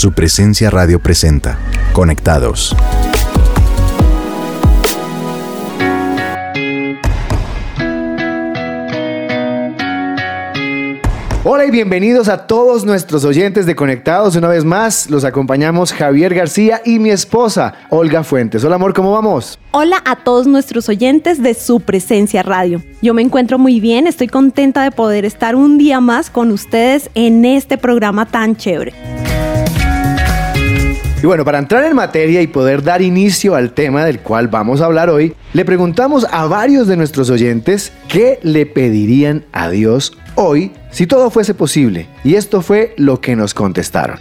Su presencia radio presenta. Conectados. Hola y bienvenidos a todos nuestros oyentes de Conectados. Una vez más, los acompañamos Javier García y mi esposa, Olga Fuentes. Hola amor, ¿cómo vamos? Hola a todos nuestros oyentes de su presencia radio. Yo me encuentro muy bien, estoy contenta de poder estar un día más con ustedes en este programa tan chévere. Y bueno, para entrar en materia y poder dar inicio al tema del cual vamos a hablar hoy, le preguntamos a varios de nuestros oyentes qué le pedirían a Dios hoy si todo fuese posible. Y esto fue lo que nos contestaron.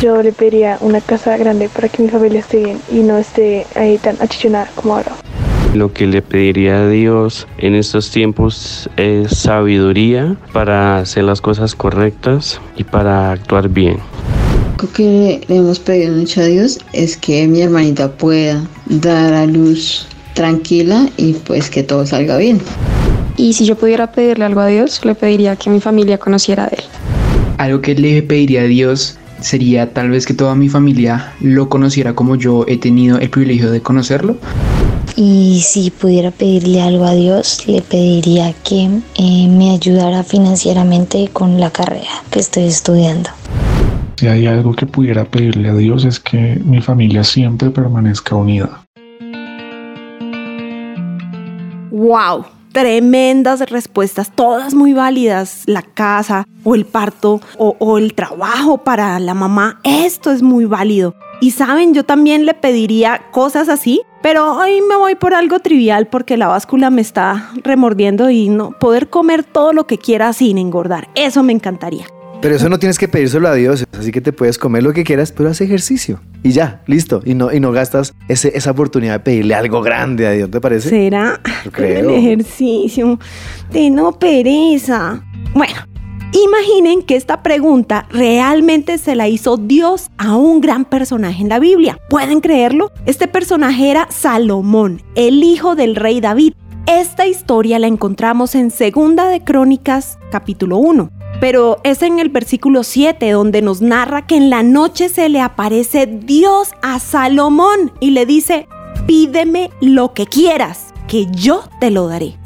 Yo le pediría una casa grande para que mi familia esté bien y no esté ahí tan achichonada como ahora. Lo que le pediría a Dios en estos tiempos es sabiduría para hacer las cosas correctas y para actuar bien. Lo que le hemos pedido mucho a Dios es que mi hermanita pueda dar a luz tranquila y pues que todo salga bien. Y si yo pudiera pedirle algo a Dios, le pediría que mi familia conociera de Él. Algo que le pediría a Dios sería tal vez que toda mi familia lo conociera como yo he tenido el privilegio de conocerlo. Y si pudiera pedirle algo a Dios, le pediría que eh, me ayudara financieramente con la carrera que estoy estudiando. Si hay algo que pudiera pedirle a Dios es que mi familia siempre permanezca unida. ¡Wow! tremendas respuestas, todas muy válidas. La casa o el parto o, o, el trabajo para la mamá, esto es muy válido. Y saben, yo también le pediría cosas así, pero hoy me voy por algo trivial porque la báscula me está remordiendo y no poder comer todo lo que quiera sin engordar. Eso me encantaría. Pero eso no tienes que pedírselo a Dios, así que te puedes comer lo que quieras, pero haz ejercicio. Y ya, listo. Y no, y no gastas ese, esa oportunidad de pedirle algo grande a Dios, ¿te parece? ¿Será? creo. El ejercicio. De no pereza. Bueno, imaginen que esta pregunta realmente se la hizo Dios a un gran personaje en la Biblia. ¿Pueden creerlo? Este personaje era Salomón, el hijo del rey David. Esta historia la encontramos en Segunda de Crónicas, capítulo 1 pero es en el versículo 7 donde nos narra que en la noche se le aparece Dios a Salomón y le dice, pídeme lo que quieras, que yo te lo daré.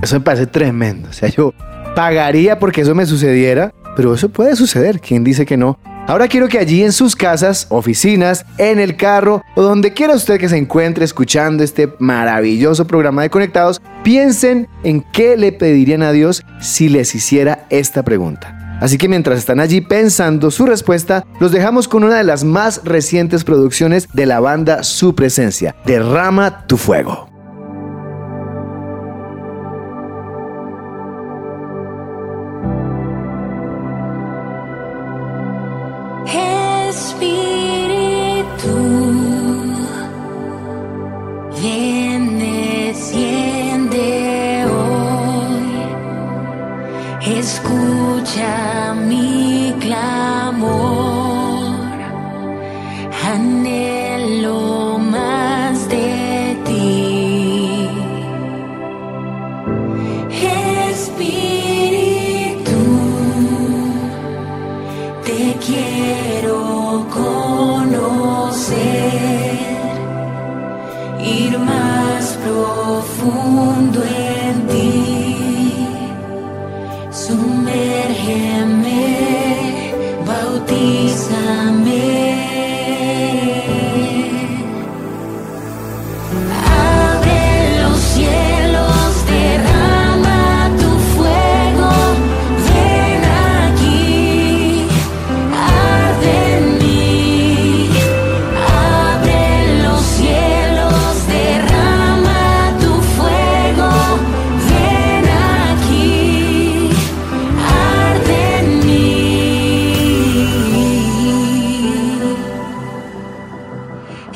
Eso me parece tremendo, o sea, yo pagaría porque eso me sucediera, pero eso puede suceder, ¿quién dice que no? Ahora quiero que allí en sus casas, oficinas, en el carro o donde quiera usted que se encuentre escuchando este maravilloso programa de Conectados, piensen en qué le pedirían a Dios si les hiciera esta pregunta. Así que mientras están allí pensando su respuesta, los dejamos con una de las más recientes producciones de la banda Su Presencia, Derrama tu Fuego.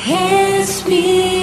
Hands me.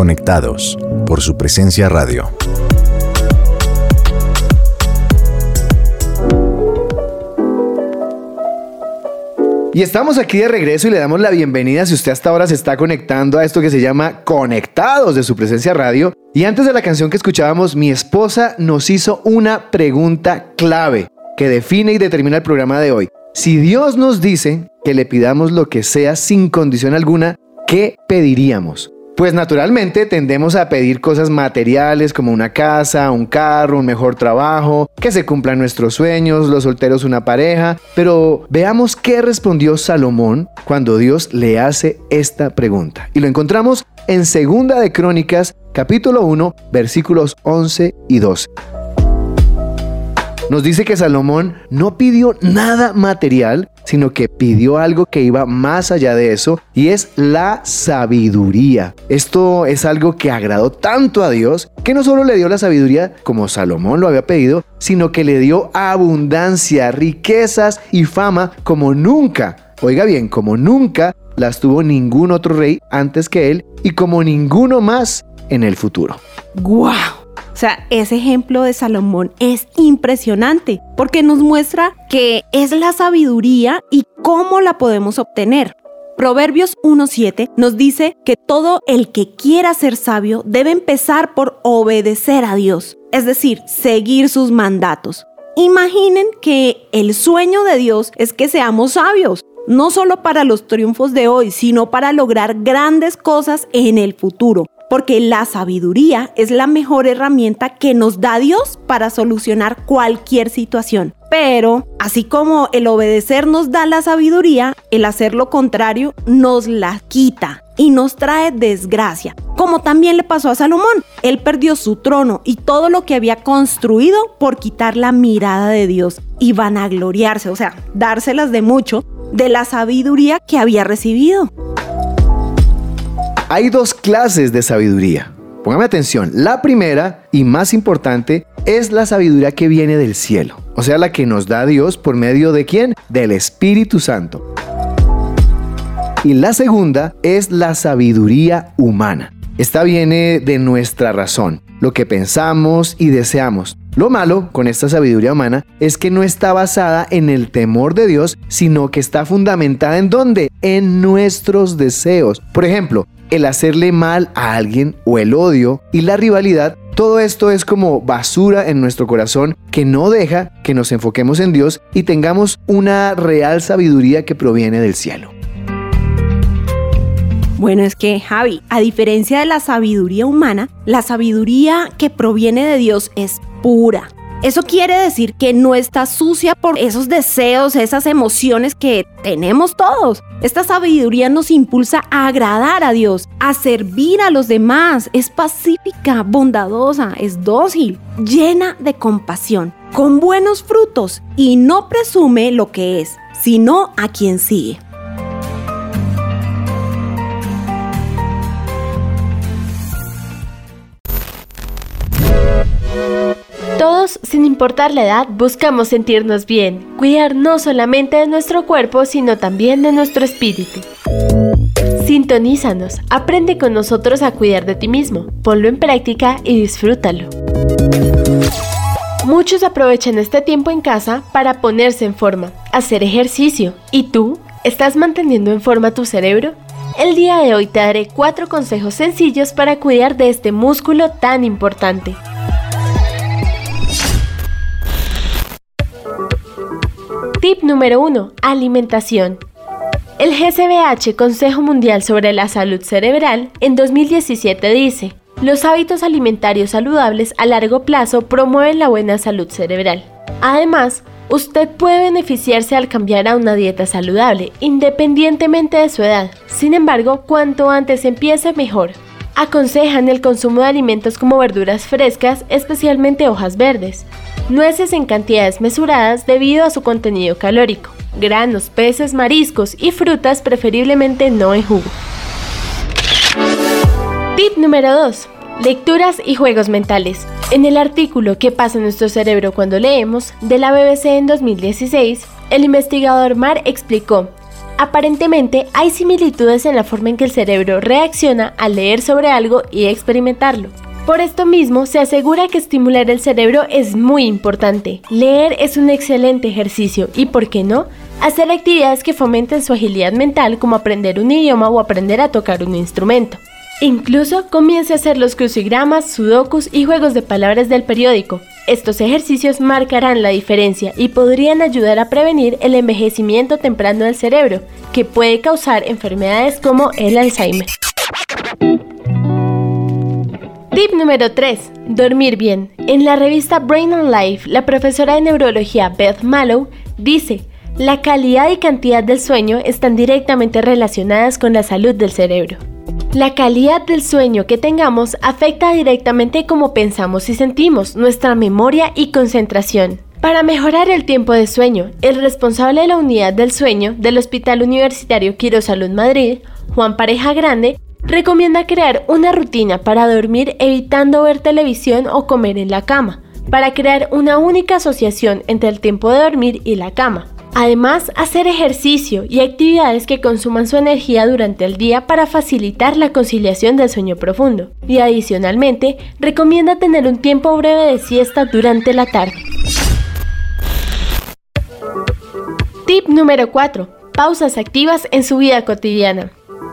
Conectados por su presencia radio. Y estamos aquí de regreso y le damos la bienvenida si usted hasta ahora se está conectando a esto que se llama Conectados de su presencia radio. Y antes de la canción que escuchábamos, mi esposa nos hizo una pregunta clave que define y determina el programa de hoy. Si Dios nos dice que le pidamos lo que sea sin condición alguna, ¿qué pediríamos? Pues naturalmente tendemos a pedir cosas materiales como una casa, un carro, un mejor trabajo, que se cumplan nuestros sueños, los solteros una pareja, pero veamos qué respondió Salomón cuando Dios le hace esta pregunta. Y lo encontramos en Segunda de Crónicas, capítulo 1, versículos 11 y 12 nos dice que Salomón no pidió nada material, sino que pidió algo que iba más allá de eso y es la sabiduría. Esto es algo que agradó tanto a Dios que no solo le dio la sabiduría como Salomón lo había pedido, sino que le dio abundancia, riquezas y fama como nunca. Oiga bien, como nunca las tuvo ningún otro rey antes que él y como ninguno más en el futuro. ¡Guau! Sea, ese ejemplo de Salomón es impresionante porque nos muestra que es la sabiduría y cómo la podemos obtener. Proverbios 1.7 nos dice que todo el que quiera ser sabio debe empezar por obedecer a Dios, es decir, seguir sus mandatos. Imaginen que el sueño de Dios es que seamos sabios, no solo para los triunfos de hoy, sino para lograr grandes cosas en el futuro porque la sabiduría es la mejor herramienta que nos da Dios para solucionar cualquier situación. Pero, así como el obedecer nos da la sabiduría, el hacer lo contrario nos la quita y nos trae desgracia. Como también le pasó a Salomón, él perdió su trono y todo lo que había construido por quitar la mirada de Dios y vanagloriarse, o sea, dárselas de mucho de la sabiduría que había recibido. Hay dos clases de sabiduría. Póngame atención. La primera y más importante es la sabiduría que viene del cielo. O sea, la que nos da Dios por medio de quién? Del Espíritu Santo. Y la segunda es la sabiduría humana. Esta viene de nuestra razón, lo que pensamos y deseamos. Lo malo con esta sabiduría humana es que no está basada en el temor de Dios, sino que está fundamentada en dónde? En nuestros deseos. Por ejemplo, el hacerle mal a alguien o el odio y la rivalidad, todo esto es como basura en nuestro corazón que no deja que nos enfoquemos en Dios y tengamos una real sabiduría que proviene del cielo. Bueno, es que Javi, a diferencia de la sabiduría humana, la sabiduría que proviene de Dios es pura, Eso quiere decir que no está sucia por esos deseos, esas emociones que tenemos todos. Esta sabiduría nos impulsa a agradar a Dios, a servir a los demás. Es pacífica, bondadosa, es dócil, llena de compasión, con buenos frutos y no presume lo que es, sino a quien sigue. Sin importar la edad, buscamos sentirnos bien, cuidar no solamente de nuestro cuerpo, sino también de nuestro espíritu. Sintonízanos, aprende con nosotros a cuidar de ti mismo, ponlo en práctica y disfrútalo. Muchos aprovechan este tiempo en casa para ponerse en forma, hacer ejercicio. ¿Y tú? ¿Estás manteniendo en forma tu cerebro? El día de hoy te daré cuatro consejos sencillos para cuidar de este músculo tan importante. Tip número 1. Alimentación. El GCBH, Consejo Mundial sobre la Salud Cerebral, en 2017 dice, los hábitos alimentarios saludables a largo plazo promueven la buena salud cerebral. Además, usted puede beneficiarse al cambiar a una dieta saludable, independientemente de su edad. Sin embargo, cuanto antes empiece, mejor. Aconsejan el consumo de alimentos como verduras frescas, especialmente hojas verdes, nueces en cantidades mesuradas debido a su contenido calórico, granos, peces, mariscos y frutas preferiblemente no en jugo. Tip número 2. Lecturas y juegos mentales. En el artículo ¿Qué pasa en nuestro cerebro cuando leemos? de la BBC en 2016, el investigador Mar explicó, aparentemente hay similitudes en la forma en que el cerebro reacciona al leer sobre algo y experimentarlo. Por esto mismo, se asegura que estimular el cerebro es muy importante. Leer es un excelente ejercicio y, ¿por qué no? Hacer actividades que fomenten su agilidad mental como aprender un idioma o aprender a tocar un instrumento. Incluso comience a hacer los crucigramas, sudokus y juegos de palabras del periódico. Estos ejercicios marcarán la diferencia y podrían ayudar a prevenir el envejecimiento temprano del cerebro, que puede causar enfermedades como el Alzheimer. Tip número 3. Dormir bien. En la revista Brain and Life, la profesora de neurología Beth Mallow dice, la calidad y cantidad del sueño están directamente relacionadas con la salud del cerebro. La calidad del sueño que tengamos afecta directamente cómo pensamos y sentimos, nuestra memoria y concentración. Para mejorar el tiempo de sueño, el responsable de la unidad del sueño del Hospital Universitario Quiro Salud Madrid, Juan Pareja Grande, recomienda crear una rutina para dormir evitando ver televisión o comer en la cama, para crear una única asociación entre el tiempo de dormir y la cama. Además, hacer ejercicio y actividades que consuman su energía durante el día para facilitar la conciliación del sueño profundo. Y adicionalmente, recomienda tener un tiempo breve de siesta durante la tarde. Tip número 4. Pausas activas en su vida cotidiana.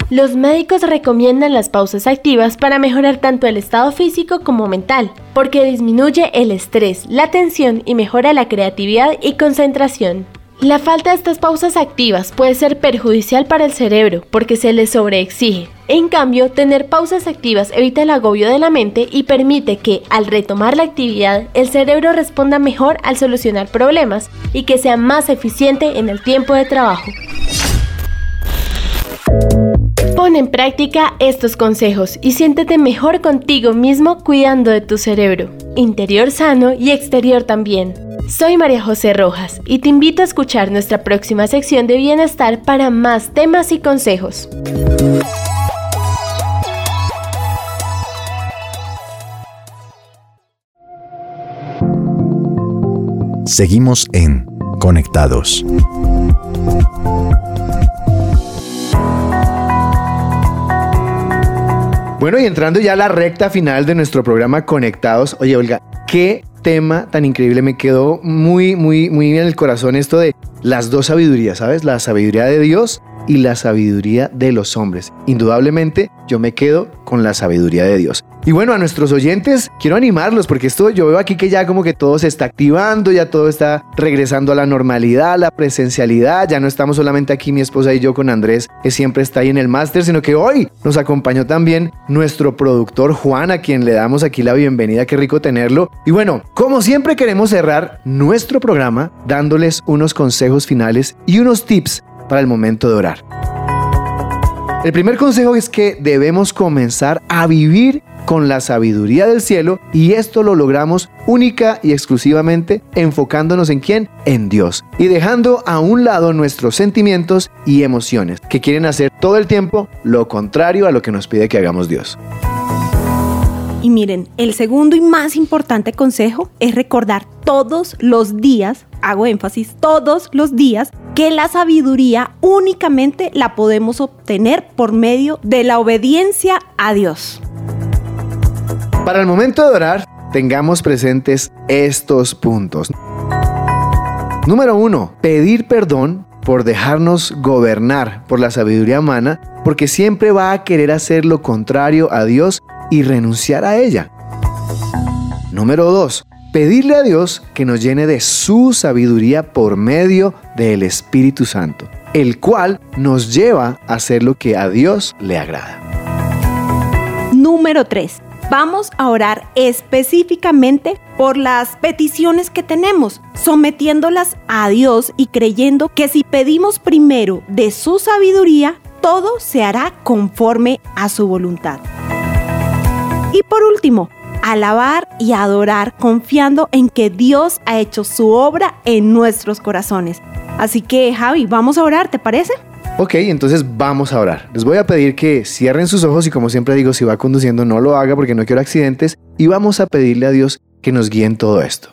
Los médicos recomiendan las pausas activas para mejorar tanto el estado físico como mental, porque disminuye el estrés, la tensión y mejora la creatividad y concentración. La falta de estas pausas activas puede ser perjudicial para el cerebro porque se le sobreexige. En cambio, tener pausas activas evita el agobio de la mente y permite que, al retomar la actividad, el cerebro responda mejor al solucionar problemas y que sea más eficiente en el tiempo de trabajo. Pon en práctica estos consejos y siéntete mejor contigo mismo cuidando de tu cerebro, interior sano y exterior también. Soy María José Rojas y te invito a escuchar nuestra próxima sección de bienestar para más temas y consejos. Seguimos en Conectados. Bueno, y entrando ya a la recta final de nuestro programa Conectados. Oye, Olga, qué tema tan increíble. Me quedó muy, muy, muy bien en el corazón esto de las dos sabidurías, ¿sabes? La sabiduría de Dios y la sabiduría de los hombres. Indudablemente, yo me quedo con la sabiduría de Dios. Y bueno, a nuestros oyentes, quiero animarlos porque esto yo veo aquí que ya como que todo se está activando, ya todo está regresando a la normalidad, a la presencialidad, ya no estamos solamente aquí mi esposa y yo con Andrés, que siempre está ahí en el máster, sino que hoy nos acompañó también nuestro productor Juan, a quien le damos aquí la bienvenida, qué rico tenerlo. Y bueno, como siempre queremos cerrar nuestro programa dándoles unos consejos finales y unos tips para el momento de orar. El primer consejo es que debemos comenzar a vivir con la sabiduría del cielo y esto lo logramos única y exclusivamente enfocándonos en quién? En Dios y dejando a un lado nuestros sentimientos y emociones que quieren hacer todo el tiempo lo contrario a lo que nos pide que hagamos Dios. Y miren, el segundo y más importante consejo es recordar todos los días, hago énfasis, todos los días, que la sabiduría únicamente la podemos obtener por medio de la obediencia a Dios. Para el momento de orar, tengamos presentes estos puntos. Número uno, pedir perdón por dejarnos gobernar por la sabiduría humana, porque siempre va a querer hacer lo contrario a Dios y renunciar a ella. Número 2. Pedirle a Dios que nos llene de su sabiduría por medio del Espíritu Santo, el cual nos lleva a hacer lo que a Dios le agrada. Número 3. Vamos a orar específicamente por las peticiones que tenemos, sometiéndolas a Dios y creyendo que si pedimos primero de su sabiduría, todo se hará conforme a su voluntad. Y por último, alabar y adorar confiando en que Dios ha hecho su obra en nuestros corazones. Así que Javi, vamos a orar, ¿te parece? Ok, entonces vamos a orar. Les voy a pedir que cierren sus ojos y como siempre digo, si va conduciendo no lo haga porque no quiero accidentes y vamos a pedirle a Dios que nos guíe en todo esto.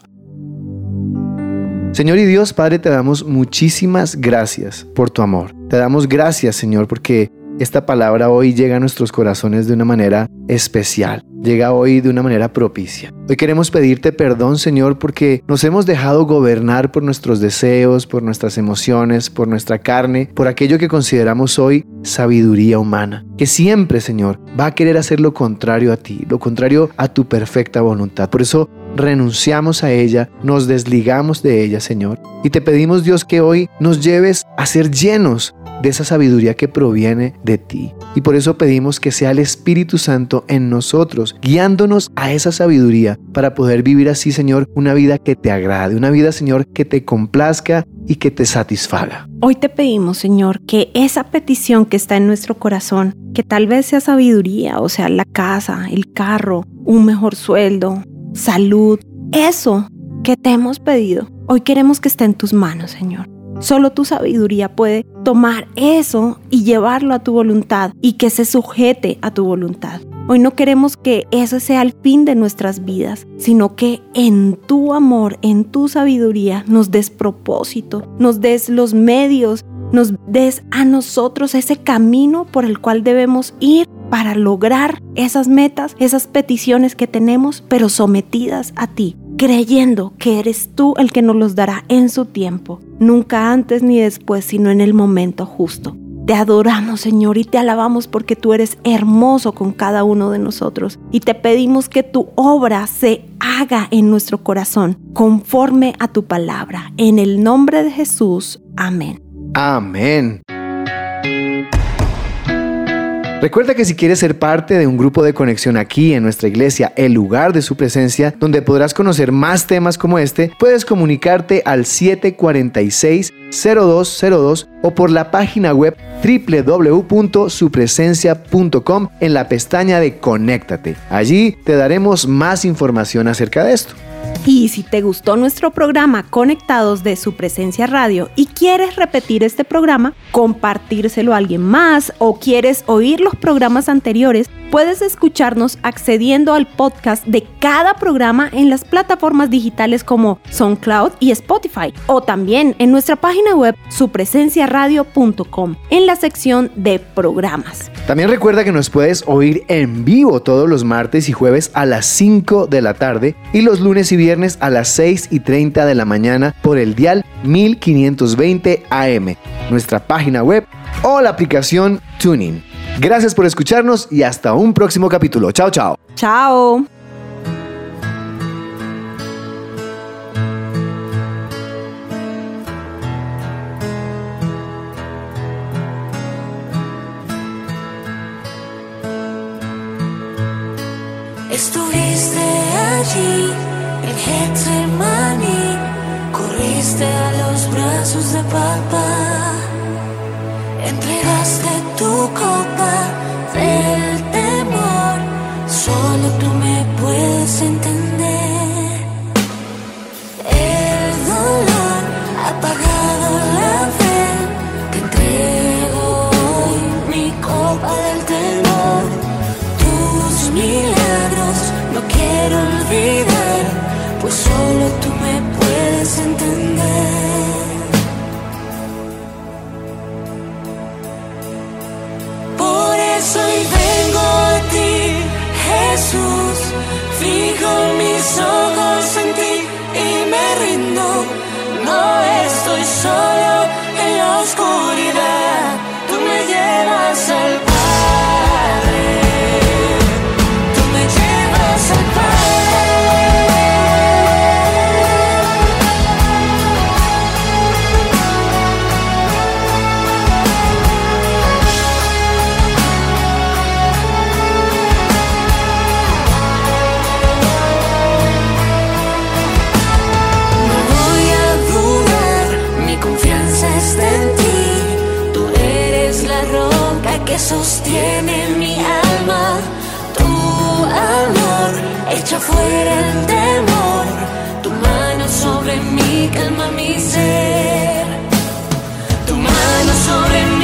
Señor y Dios Padre, te damos muchísimas gracias por tu amor. Te damos gracias, Señor, porque esta palabra hoy llega a nuestros corazones de una manera especial, llega hoy de una manera propicia. Hoy queremos pedirte perdón, Señor, porque nos hemos dejado gobernar por nuestros deseos, por nuestras emociones, por nuestra carne, por aquello que consideramos hoy sabiduría humana, que siempre, Señor, va a querer hacer lo contrario a ti, lo contrario a tu perfecta voluntad. Por eso renunciamos a ella, nos desligamos de ella, Señor, y te pedimos, Dios, que hoy nos lleves a ser llenos de esa sabiduría que proviene de ti. Y por eso pedimos que sea el Espíritu Santo en nosotros, guiándonos a esa sabiduría para poder vivir así, Señor, una vida que te agrade, una vida, Señor, que te complazca y que te satisfaga. Hoy te pedimos, Señor, que esa petición que está en nuestro corazón, que tal vez sea sabiduría, o sea, la casa, el carro, un mejor sueldo, salud, eso que te hemos pedido, hoy queremos que esté en tus manos, Señor. Solo tu sabiduría puede tomar eso y llevarlo a tu voluntad y que se sujete a tu voluntad. Hoy no queremos que eso sea el fin de nuestras vidas, sino que en tu amor, en tu sabiduría, nos des propósito, nos des los medios, nos des a nosotros ese camino por el cual debemos ir para lograr esas metas, esas peticiones que tenemos, pero sometidas a ti creyendo que eres tú el que nos los dará en su tiempo, nunca antes ni después, sino en el momento justo. Te adoramos, Señor, y te alabamos porque tú eres hermoso con cada uno de nosotros. Y te pedimos que tu obra se haga en nuestro corazón, conforme a tu palabra. En el nombre de Jesús. Amén. Amén. Recuerda que si quieres ser parte de un grupo de conexión aquí en nuestra iglesia, el lugar de su presencia, donde podrás conocer más temas como este, puedes comunicarte al 746-0202 o por la página web www.supresencia.com en la pestaña de Conéctate. Allí te daremos más información acerca de esto. Y si te gustó nuestro programa Conectados de su presencia radio y quieres repetir este programa, compartírselo a alguien más o quieres oír los programas anteriores, puedes escucharnos accediendo al podcast de cada programa en las plataformas digitales como SoundCloud y Spotify o también en nuestra página web supresenciaradio.com en la sección de programas. También recuerda que nos puedes oír en vivo todos los martes y jueves a las 5 de la tarde y los lunes y y viernes a las 6 y 30 de la mañana por el dial 1520 AM, nuestra página web o la aplicación Tuning. Gracias por escucharnos y hasta un próximo capítulo. Chao, chao. Chao. Getsemani, corriste a los brazos de papá, entregaste tu copa del temor, solo tú me puedes entender. El dolor ha apagado la fe, te entrego hoy mi copa del temor, tus milagros no quiero olvidar. eso vengo a ti, Jesús. Fijo mis ojos en ti y me rindo. No estoy solo. roca que sostiene mi alma. Tu amor echa fuera el temor. Tu mano sobre mí calma mi ser. Tu mano sobre mí.